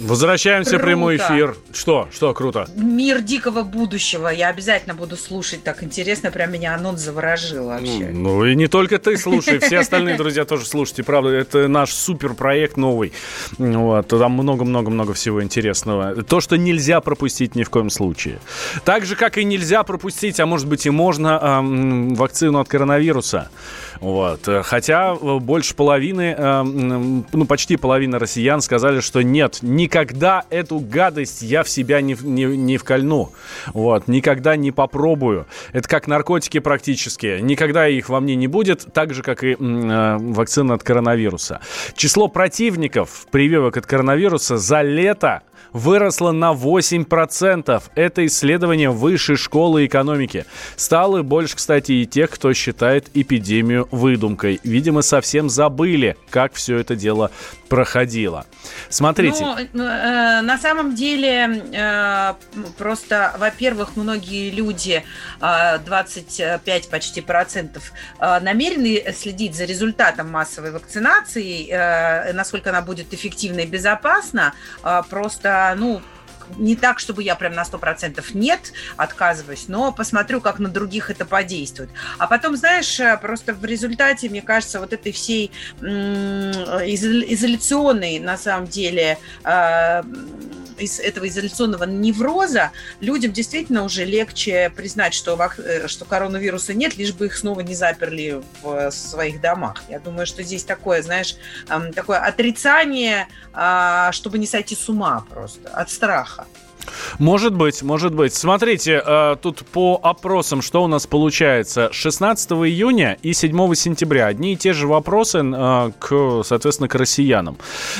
Возвращаемся в прямой эфир. Что? Что круто? Мир дикого будущего. Я обязательно буду слушать. Так интересно, прям меня анонс заворожил вообще. Ну, ну и не только ты слушай, все остальные друзья тоже слушайте. Правда, это наш супер проект новый. Вот, там много-много-много всего интересного. То, что нельзя пропустить ни в коем случае. Так же, как и нельзя пропустить, а может быть и можно, эм, вакцину от коронавируса. Вот. Хотя больше половины, эм, ну почти половина россиян сказали, что нет, никогда эту гадость я в себя не, не, не вкольну. Вот. Никогда не попробую. Это как наркотики практически. Никогда их во мне не будет, так же, как и э, вакцина от коронавируса. Число противников прививок от коронавируса за лето выросла на 8%. Это исследование Высшей школы экономики. Стало больше, кстати, и тех, кто считает эпидемию выдумкой. Видимо, совсем забыли, как все это дело проходило. Смотрите. Ну, э, на самом деле, э, просто, во-первых, многие люди, э, 25 почти процентов, э, намерены следить за результатом массовой вакцинации, э, насколько она будет эффективна и безопасна. Э, просто, ну, не так, чтобы я прям на 100% нет, отказываюсь, но посмотрю, как на других это подействует. А потом, знаешь, э, просто в результате, мне кажется, вот этой всей изоляционной, на самом деле, э, из этого изоляционного невроза людям действительно уже легче признать, что, э, что коронавируса нет, лишь бы их снова не заперли в своих домах. Я думаю, что здесь такое, знаешь, такое отрицание, а, чтобы не сойти с ума просто от страха. Может быть, может быть. Смотрите, э, тут по опросам, что у нас получается. 16 июня и 7 сентября одни и те же вопросы, э, к, соответственно, к россиянам.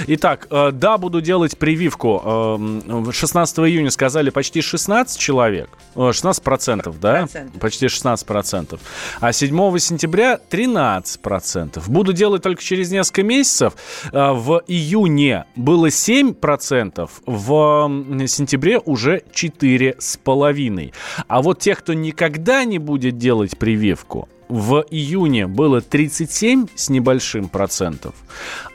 Итак, э, да, буду делать прививку. Э, 16 июня сказали почти 16 человек. 16 процентов, да? Процент. Почти 16 процентов. А 7 сентября 13 процентов. Буду делать только через несколько месяцев. Э, в июне было 7 процентов. В сентябре уже 4,5. А вот тех, кто никогда не будет делать прививку, в июне было 37 с небольшим процентов,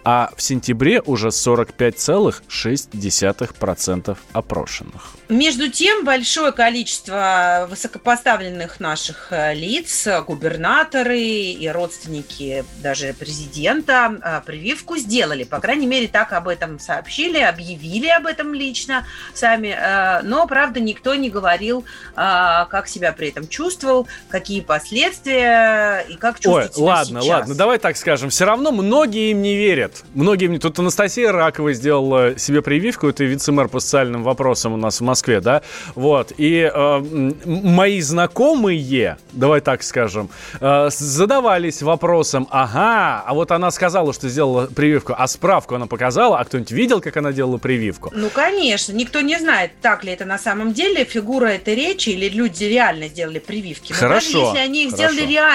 а в сентябре уже 45,6% опрошенных. Между тем, большое количество высокопоставленных наших э, лиц, губернаторы и родственники даже президента э, прививку сделали. По крайней мере, так об этом сообщили, объявили об этом лично сами. Э, но, правда, никто не говорил, как себя при этом чувствовал, какие последствия и как чувствует Ой, ладно, сейчас. ладно, давай так скажем. Все равно многие им не верят. Многие мне... Тут Анастасия Ракова сделала себе прививку, это вице-мэр по социальным вопросам у нас в Москве, да? Вот. И э, мои знакомые, давай так скажем, э, задавались вопросом, ага, а вот она сказала, что сделала прививку, а справку она показала, а кто-нибудь видел, как она делала прививку? Ну, конечно. Никто не знает, так ли это на самом деле, фигура этой речи, или люди реально сделали прививки. Но Хорошо. даже если они их Хорошо. сделали реально,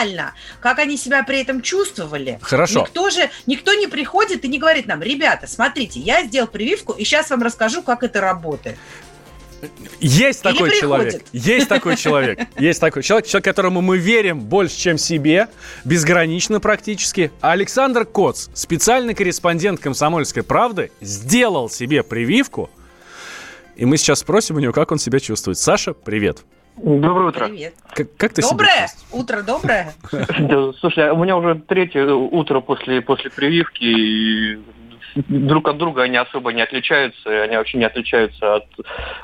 как они себя при этом чувствовали. Хорошо. Никто же, никто не приходит и не говорит нам, ребята, смотрите, я сделал прививку, и сейчас вам расскажу, как это работает. Есть Или такой приходит. человек. Есть такой человек. Есть такой человек, человек, которому мы верим больше, чем себе, безгранично практически. Александр Коц, специальный корреспондент «Комсомольской правды», сделал себе прививку. И мы сейчас спросим у него, как он себя чувствует. Саша, привет. Доброе утро. Привет. Как, как ты себя Доброе чувствуешь? утро, доброе. Слушай, а у меня уже третье утро после, после прививки, и друг от друга они особо не отличаются, и они вообще не отличаются от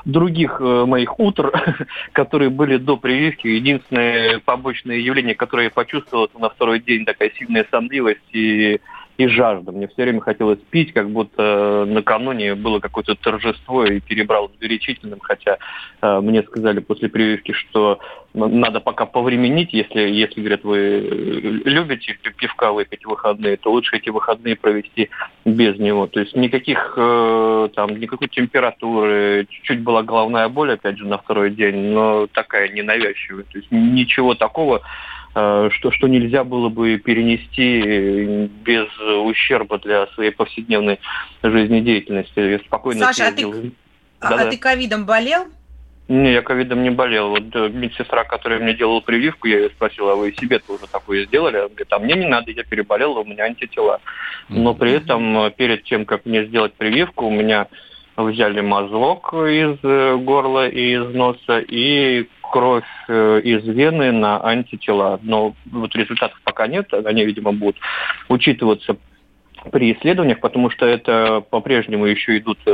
других э, моих утр, которые были до прививки. Единственное побочное явление, которое я почувствовал, это на второй день такая сильная сонливость и и жажда. Мне все время хотелось пить, как будто накануне было какое-то торжество и перебрал с горячительным, хотя э, мне сказали после прививки, что надо пока повременить, если, если, говорят, вы э, любите пи- пивка выпить в выходные, то лучше эти выходные провести без него. То есть никаких э, там, никакой температуры, чуть-чуть была головная боль, опять же, на второй день, но такая ненавязчивая. То есть ничего такого, э, что, что нельзя было бы перенести э, без ущерба для своей повседневной жизнедеятельности. Я спокойно Саша, а ты, а, Да-да. а ты ковидом болел? Не, я ковидом не болел. Вот э, медсестра, которая мне делала прививку, я ее спросил, а вы себе тоже такое сделали? Она говорит, а мне не надо, я переболел, у меня антитела. Но при этом э, перед тем, как мне сделать прививку, у меня взяли мазок из э, горла и из носа и кровь э, из вены на антитела. Но вот результатов пока нет, они, видимо, будут учитываться при исследованиях, потому что это по-прежнему еще идут э,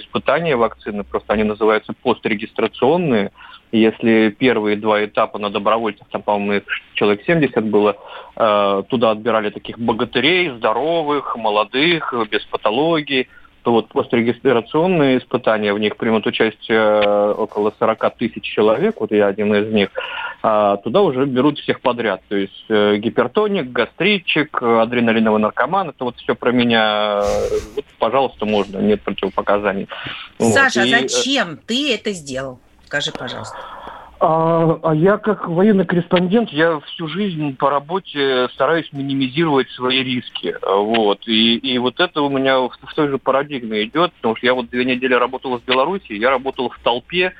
испытания вакцины, просто они называются пострегистрационные. Если первые два этапа на добровольцах, там, по-моему, их человек 70 было, туда отбирали таких богатырей, здоровых, молодых, без патологии, то вот пострегистрационные испытания, в них примут участие э, около 40 тысяч человек, вот я один из них, а туда уже берут всех подряд. То есть э, гипертоник, гастритчик, адреналиновый наркоман, это вот все про меня, вот, пожалуйста, можно, нет противопоказаний. Саша, вот. а И, э, зачем ты это сделал? Скажи, пожалуйста. А, а я как военный корреспондент, я всю жизнь по работе стараюсь минимизировать свои риски. Вот. И, и вот это у меня в, в той же парадигме идет, потому что я вот две недели работал в Беларуси, я работал в толпе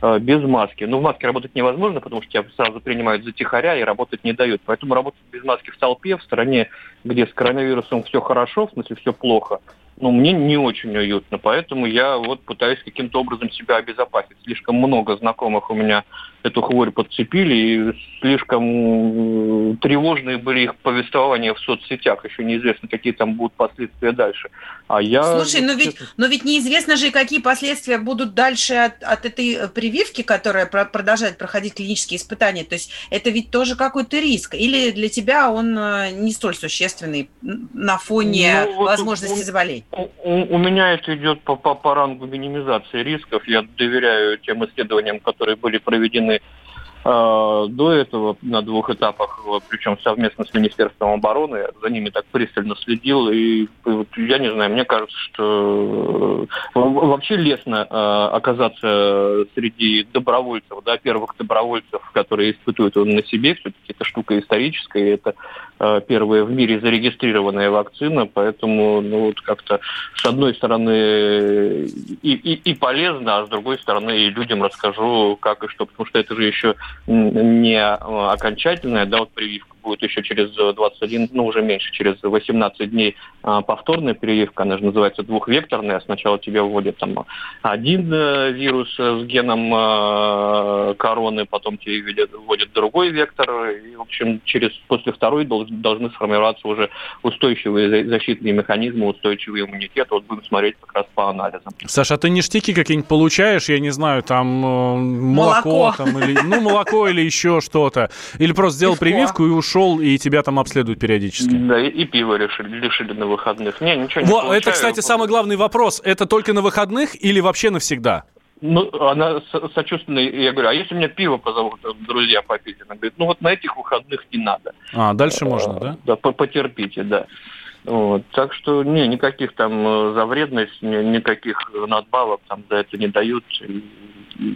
э, без маски. Ну, в маске работать невозможно, потому что тебя сразу принимают за тихаря и работать не дают. Поэтому работать без маски в толпе, в стране, где с коронавирусом все хорошо, в смысле все плохо, ну, мне не очень уютно, поэтому я вот пытаюсь каким-то образом себя обезопасить. Слишком много знакомых у меня эту хворь подцепили, и слишком э, тревожные были их повествования в соцсетях. Еще неизвестно, какие там будут последствия дальше. А я... Слушай, но ведь, но ведь неизвестно же, какие последствия будут дальше от, от этой э, прививки, которая про- продолжает проходить клинические испытания. То есть это ведь тоже какой-то риск. Или для тебя он э, не столь существенный на фоне Ну, вот возможности у- заболеть? У, у- у меня это идет по, по, по рангу минимизации рисков. Я доверяю тем исследованиям, которые были проведены до этого на двух этапах, вот, причем совместно с Министерством обороны. За ними так пристально следил. И, я не знаю, мне кажется, что э, вообще лестно э, оказаться среди добровольцев, да, первых добровольцев, которые испытывают его на себе. Все-таки это штука историческая, это э, первая в мире зарегистрированная вакцина, поэтому ну, вот как-то с одной стороны и, и, и полезно, а с другой стороны и людям расскажу, как и что, потому что это же еще не э, окончательная, да, вот прививка будет еще через 21, ну уже меньше, через 18 дней а, повторная прививка, она же называется двухвекторная, сначала тебе вводят там один э, вирус э, с геном э, короны, потом тебе вводят, вводят другой вектор, и, в общем, через, после второй долж- должны сформироваться уже устойчивые за- защитные механизмы, устойчивый иммунитет, вот будем смотреть как раз по анализам. Саша, а ты ништяки какие-нибудь получаешь, я не знаю, там э, молоко, Молоко. там, или, ну, молоко или еще что-то. Или просто сделал прививку и ушел, и тебя там обследуют периодически. Да, и, и пиво решили, решили на выходных. Не, ничего не Во, получаю. это, кстати, самый главный вопрос. Это только на выходных или вообще навсегда? Ну, она со- сочувственная, я говорю, а если меня пиво позовут э, друзья попить? Она говорит, ну вот на этих выходных не надо. А, дальше можно, Э, да? Да, по- потерпите, да. Вот. Так что, не, никаких там э, за вредность, ни- никаких надбавок там за это не дают. И,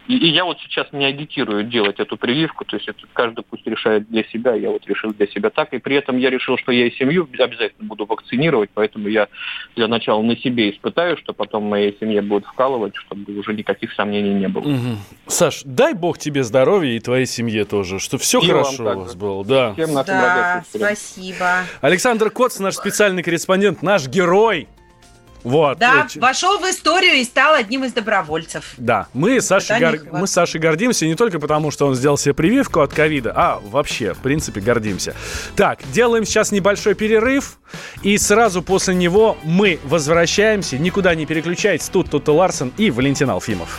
и- и я вот сейчас не агитирую делать эту прививку, то есть это каждый пусть решает для себя, я вот решил для себя так, и при этом я решил, что я и семью обязательно буду вакцинировать, поэтому я для начала на себе испытаю, что потом моей семье будут вкалывать, чтобы уже никаких сомнений не было. Мгм. Саш, дай бог тебе здоровья и твоей семье тоже, чтобы все И хорошо у вас было. Да. Всем нашим Да, спасибо. Александр Коц, наш специальный корреспондент, наш герой. Вот. Да, Очень- вошел в историю и стал одним из добровольцев. Да, мы с, Сашей гор- мы Сашей гордимся не только потому, что он сделал себе прививку от ковида, а вообще, в принципе, гордимся. Так, делаем сейчас небольшой перерыв, и сразу после него мы возвращаемся. Никуда не переключайтесь. Тут Тута Ларсен и Валентин Алфимов.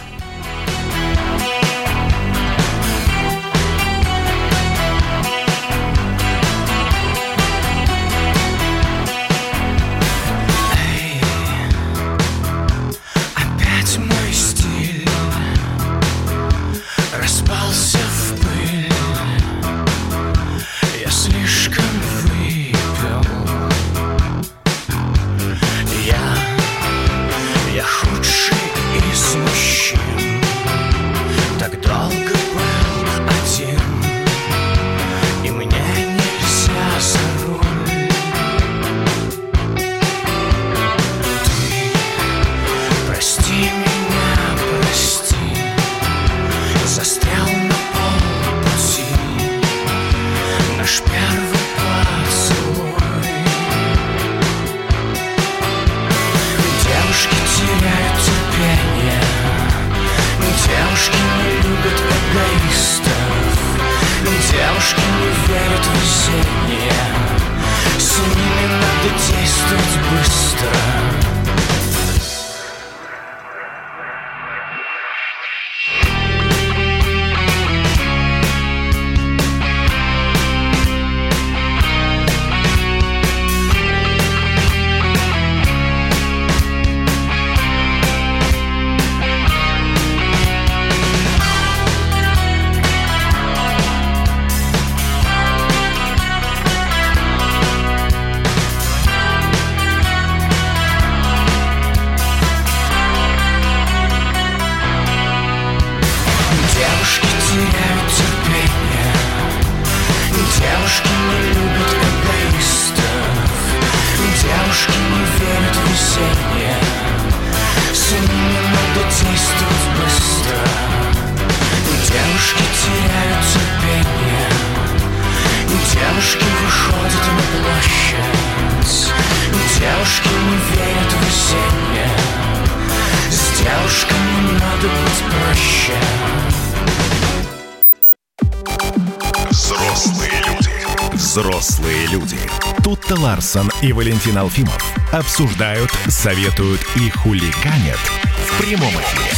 Ларсон и Валентин Алфимов обсуждают, советуют и хулиганят в прямом эфире.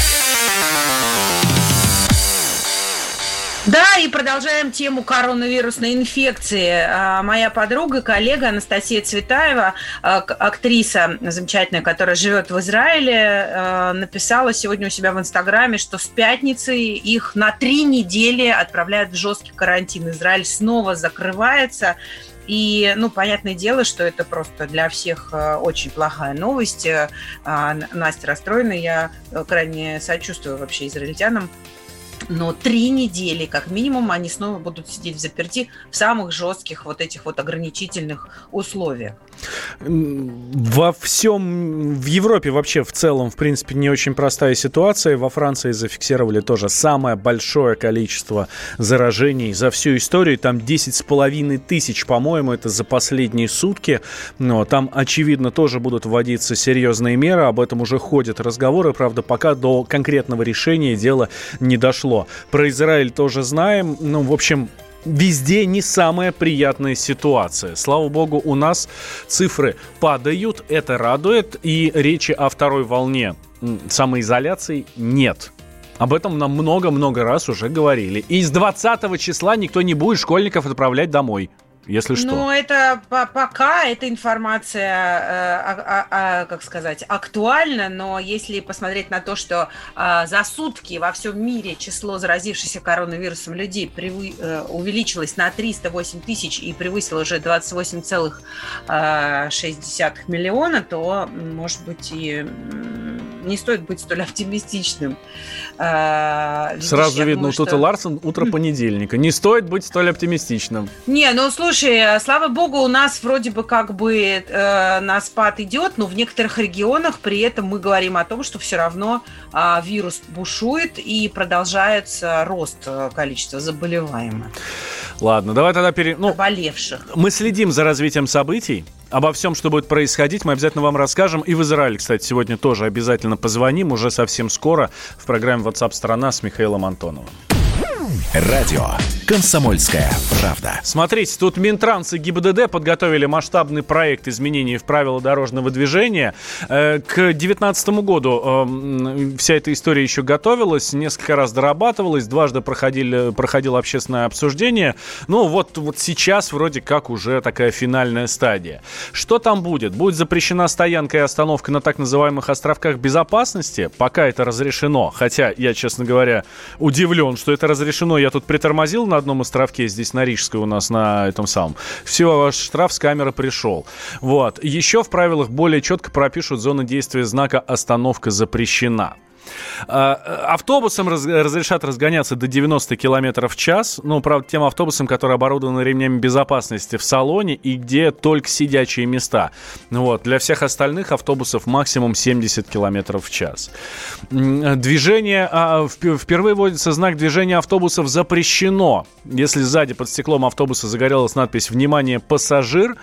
Да, и продолжаем тему коронавирусной инфекции. А, Моя подруга, коллега Анастасия Цветаева, а, актриса замечательная, которая живет в Израиле, а, написала сегодня у себя в Инстаграме, что с пятницы их на три недели отправляют в жесткий карантин. Израиль снова закрывается. И, ну, понятное дело, что это просто для всех э, очень плохая новость. Э, а, Настя расстроена, я э, крайне сочувствую вообще израильтянам. Но три недели, как минимум, они снова будут сидеть в заперти в самых жестких вот этих вот ограничительных условиях. Во всем, в Европе вообще в целом, в принципе, не очень простая ситуация. Во Франции зафиксировали тоже самое большое количество заражений за всю историю. Там 10 с половиной тысяч, по-моему, это за последние сутки. Но там, очевидно, тоже будут вводиться серьезные меры. Об этом уже ходят разговоры. Правда, пока до конкретного решения дело не дошло. Про Израиль тоже знаем. Ну, в общем, Везде не самая приятная ситуация. Слава богу, у нас цифры падают, это радует, и речи о второй волне самоизоляции нет. Об этом нам много-много раз уже говорили. И с 20 числа никто не будет школьников отправлять домой. Если что. Ну, это по- пока эта информация, э, а- а- а, как сказать, актуальна, но если посмотреть на то, что а, за сутки во всем мире число заразившихся коронавирусом людей превы- э, увеличилось на 308 тысяч и превысило уже 28,6 миллиона, то, может быть, и не стоит быть столь оптимистичным. Видишь, Сразу я видно, думаю, у Тута что- Ларсон утро понедельника. Не стоит быть столь оптимистичным. Не, ну слушай, слава богу, у нас вроде бы как бы э, на спад идет, но в некоторых регионах при этом мы говорим о том, что все равно а, вирус бушует и продолжается рост э, количества заболеваемых, Ладно, давай тогда пере... ну, заболевших. Мы следим за развитием событий. Обо всем, что будет происходить, мы обязательно вам расскажем. И в Израиль, кстати, сегодня тоже обязательно позвоним. Уже совсем скоро в программе WhatsApp страна с Михаилом Антоновым. Радио «Комсомольская правда». Смотрите, тут Минтранс и ГИБДД подготовили масштабный проект изменений в правила дорожного движения. Э, К 2019 году э, м, вся эта история еще готовилась, несколько раз дорабатывалась, дважды проходили, проходило общественное обсуждение. Ну, вот, вот сейчас вроде как уже такая финальная стадия. Что там будет? Будет запрещена стоянка и остановка на так называемых островках безопасности, пока это разрешено. Хотя я, честно говоря, удивлен, что это разрешено. Я тут притормозил на одном островке, здесь на Рижской у нас, на этом самом. Все, ваш штраф с камеры пришел. Вот. Еще в правилах более четко пропишут зону действия знака «Остановка запрещена». А, Автобусам раз- разрешат разгоняться до 90 км в час. Ну, правда, тем автобусам, которые оборудованы ремнями безопасности в салоне и где только сидячие места. Ну Вот. Для всех остальных автобусов максимум 70 км в час. М, Движение, а, вп- впервые вводится знак движения автобусов запрещено. Если сзади под стеклом автобуса загорелась надпись «Внимание, пассажир»,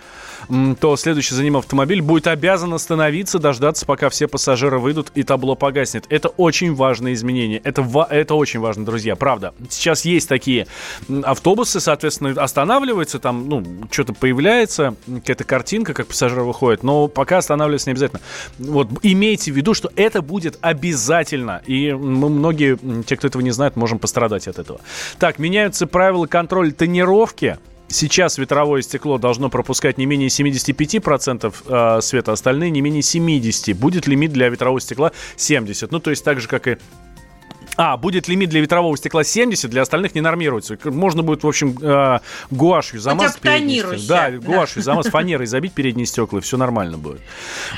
то следующий за ним автомобиль будет обязан остановиться, дождаться, пока все пассажиры выйдут и табло погаснет. Это очень важное изменение. Это, это очень важно, друзья, правда. Сейчас есть такие автобусы, соответственно, останавливаются, там, ну, что-то появляется, какая-то картинка, как пассажиры выходят, но пока останавливаться не обязательно. Вот, имейте в виду, что это будет обязательно, и мы многие, те, кто этого не знает, можем пострадать от этого. Так, меняются правила контроля тонировки. Сейчас ветровое стекло должно пропускать не менее 75% э, света, остальные не менее 70%. Будет лимит для ветрового стекла 70%. Ну, то есть так же, как и а, будет лимит для ветрового стекла 70, для остальных не нормируется. Можно будет, в общем, э, гуашью замазать передние стекла. Да, да. гуашью замазать, фанерой забить передние стекла, и все нормально будет.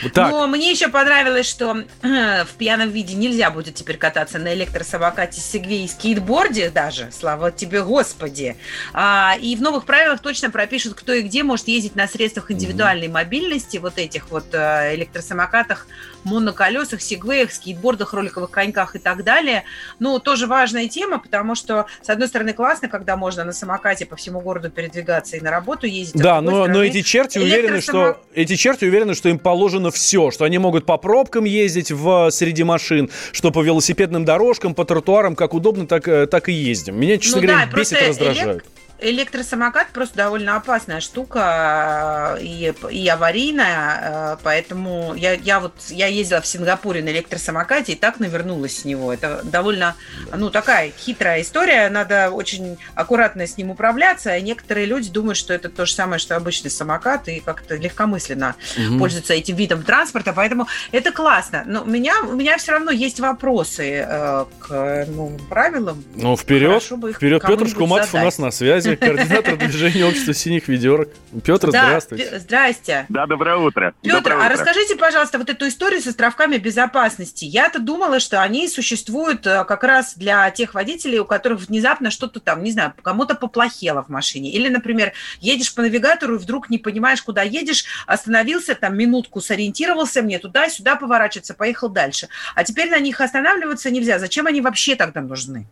Вот так. Но мне еще понравилось, что э, в пьяном виде нельзя будет теперь кататься на электросамокате, сегве и скейтборде даже, слава тебе, Господи. А, и в новых правилах точно пропишут, кто и где может ездить на средствах индивидуальной мобильности, вот этих вот э, электросамокатах, моноколесах, сегвеях, скейтбордах, роликовых коньках и так далее. Ну, тоже важная тема, потому что, с одной стороны, классно, когда можно на самокате по всему городу передвигаться и на работу ездить. а Да, но, но эти черти уверены, что эти черти уверены, что им положено все, что они могут по пробкам ездить в среди машин, что по велосипедным дорожкам, по тротуарам, как удобно, так, э, так и ездим. Меня, честно Ну говоря, да, бесит, раздражает. элек- Электросамокат просто довольно опасная штука э, и, и аварийная, э, поэтому я, я вот я ездила в Сингапуре на электросамокате и так навернулась с него. Это довольно, ну, такая хитрая история, надо очень аккуратно с ним управляться, и некоторые люди думают, что это то же самое, что обычный самокат, и как-то легкомысленно Мгм. пользуются этим видом транспорта, поэтому это классно. Но у меня, у меня все равно есть вопросы э, к новым правилам. Ну, вперед, вперед. Петр Шкуматов у нас на связи, координатор движения общества синих ведерок. Петр, Да, здравствуйте. Здрасте. Да, доброе утро. Петр, Доброе а утро. расскажите, пожалуйста, вот эту историю с островками безопасности. Я-то думала, что они существуют э, как раз для тех водителей, у которых внезапно что-то там, не знаю, кому-то поплохело в машине. Или, например, едешь по навигатору и вдруг не понимаешь, куда едешь, остановился, там минутку сориентировался, мне туда-сюда поворачиваться, поехал дальше. А теперь на них останавливаться нельзя. Зачем они вообще тогда нужны?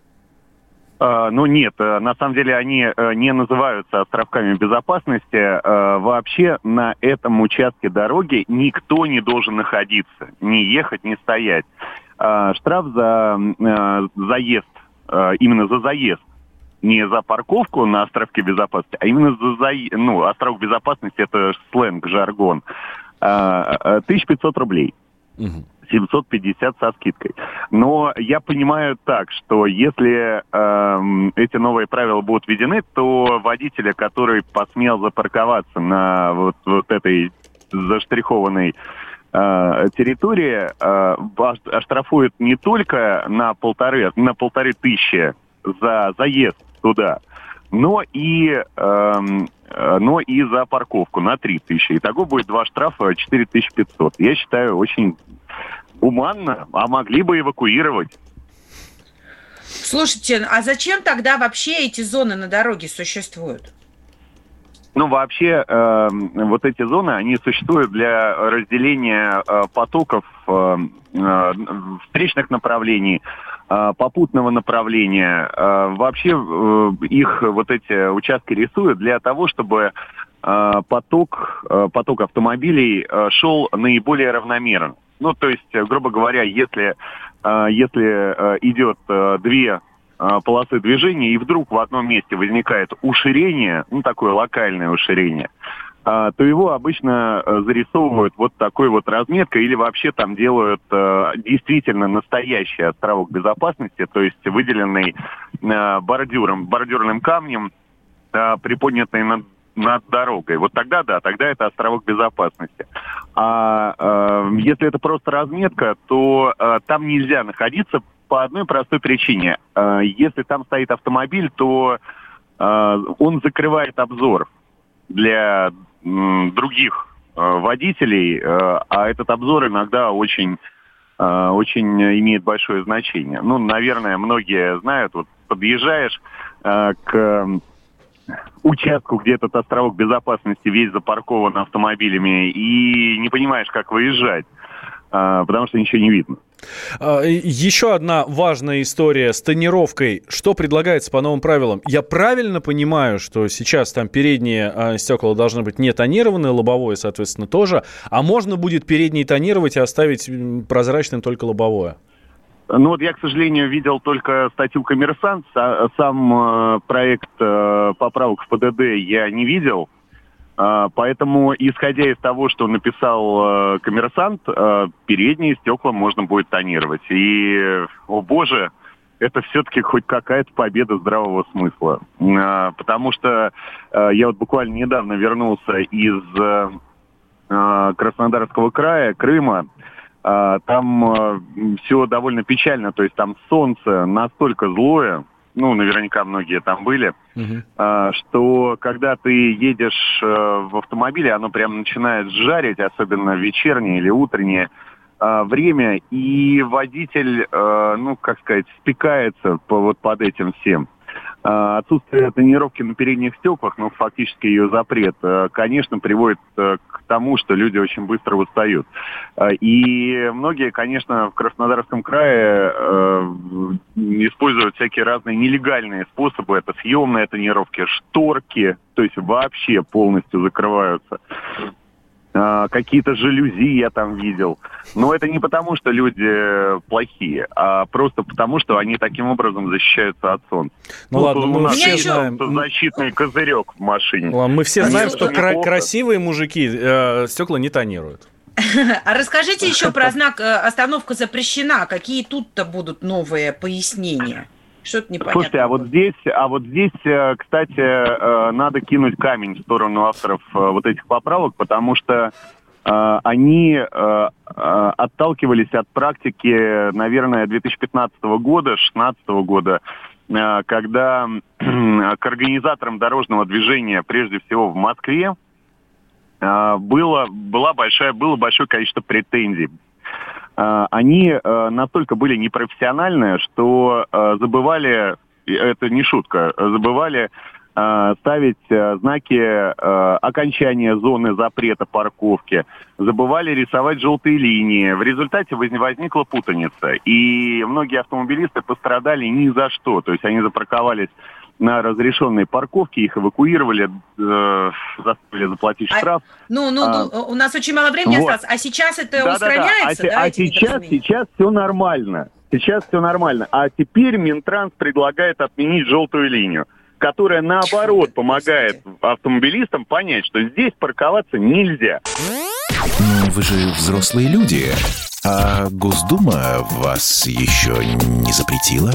А, Ну нет, э, на самом деле они э, не называются островками безопасности. Э, Вообще на этом участке дороги никто не должен находиться, не ехать, не стоять. А, Штраф за заезд, именно за заезд, не за парковку на островке безопасности, а именно за заезд. Ну, островок безопасности это сленг, жаргон. А, э, 1500 рублей. 750 со скидкой. Но я понимаю так, что если эм, эти новые правила будут введены, то водителя, который посмел запарковаться на вот, вот этой заштрихованной э, территории, э, ош- оштрафуют не только на полторы, на полторы тысячи за заезд туда, но и, эм, э, но и за парковку на 3 тысячи. Итого будет два штрафа 4500. Я считаю, очень гуманно, а могли бы эвакуировать. Слушайте, а зачем тогда вообще эти зоны на дороге существуют? Ну, вообще, э, вот эти зоны, они существуют для разделения э, потоков э, э, встречных направлений, э, попутного направления. Э, вообще, э, их вот эти участки рисуют для того, чтобы э, поток, э, поток автомобилей э, шел наиболее равномерно. Ну, то есть, э, грубо говоря, если, э, если э, идет э, две э, полосы движения, и вдруг в одном месте возникает уширение, ну, такое локальное уширение, то его обычно э, зарисовывают вот такой вот разметкой или вообще там делают э, действительно настоящий островок безопасности, то есть выделенный э, бордюром, бордюрным камнем, приподнятый над, над дорогой. Вот тогда да, тогда это островок безопасности. А э, если это просто разметка, то э, там нельзя находиться по одной простой причине. Э, если там стоит автомобиль, то э, он закрывает обзор для других э, водителей, э, а этот обзор иногда очень, э, очень имеет большое значение. Ну, наверное, многие знают, вот подъезжаешь к участку, где этот островок безопасности весь запаркован автомобилями, и не понимаешь, как выезжать, потому что ничего не видно. А, Еще одна важная история с тонировкой. Что предлагается по новым правилам? Я правильно понимаю, что сейчас там передние а, стекла должны быть не тонированные, лобовое, соответственно, тоже, а можно будет передние тонировать и оставить прозрачным только лобовое? Ну вот я, к сожалению, видел только статью «Коммерсант». Са- Сам э, проект э, поправок в ПДД я не видел. А, Поэтому, исходя из того, что написал э, коммерсант, э, передние стекла можно будет тонировать. И, о боже, это все-таки хоть какая-то победа здравого смысла. А, Потому что э, я вот буквально недавно вернулся из э, э, Краснодарского края, Крыма. А, Там все довольно печально, то есть там солнце настолько злое, ну, наверняка многие там были, а, что когда ты едешь э, в автомобиле, оно прям начинает жарить, особенно вечернее или утреннее а, время, и водитель, э, ну, как сказать, спекается по, вот под этим всем. А, Отсутствие тонировки на передних стеклах, ну, фактически ее запрет, э, конечно, приводит к тому, что люди очень быстро устают. И многие, конечно, в Краснодарском крае используют всякие разные нелегальные способы. Это съемные тонировки, шторки, то есть вообще полностью закрываются. А, Какие-то жалюзи я там видел. Но это не потому, что люди плохие, а просто потому, что они таким образом защищаются от солнца. Ну ладно, у мы нас все знаем. защитный козырек в машине. Ладно, Мы все знаем, что кра- красивые мужики э, стекла не тонируют. А расскажите еще про знак э, «Остановка запрещена». Какие тут-то будут новые пояснения? Что-то непонятно. Слушайте, а вот здесь, а вот здесь, э, кстати, э, надо кинуть камень в сторону авторов вот этих поправок, потому что они отталкивались от практики, наверное, 2015 года, 2016 года, когда к организаторам дорожного движения, прежде всего в Москве, было, была большая, было большое количество претензий э, они э, настолько были непрофессиональны, что э, забывали, это не шутка, забывали э, ставить знаки окончания зоны запрета парковки, забывали рисовать желтые линии. В результате воз- возникла путаница. И многие автомобилисты пострадали ни за что. То есть они запарковались на разрешенной парковке, их эвакуировали, э, заставили заплатить А- штраф. Ну, ну, А, ну, у нас очень мало времени вот. осталось. А сейчас это Да-да-да. устраняется, А, се- да, а эти сейчас, недоразумения? сейчас все нормально. Сейчас все нормально. А теперь Минтранс предлагает отменить желтую линию, которая наоборот помогает автомобилистам понять, что здесь парковаться нельзя. Ну, вы же взрослые люди. А Госдума вас еще не запретила?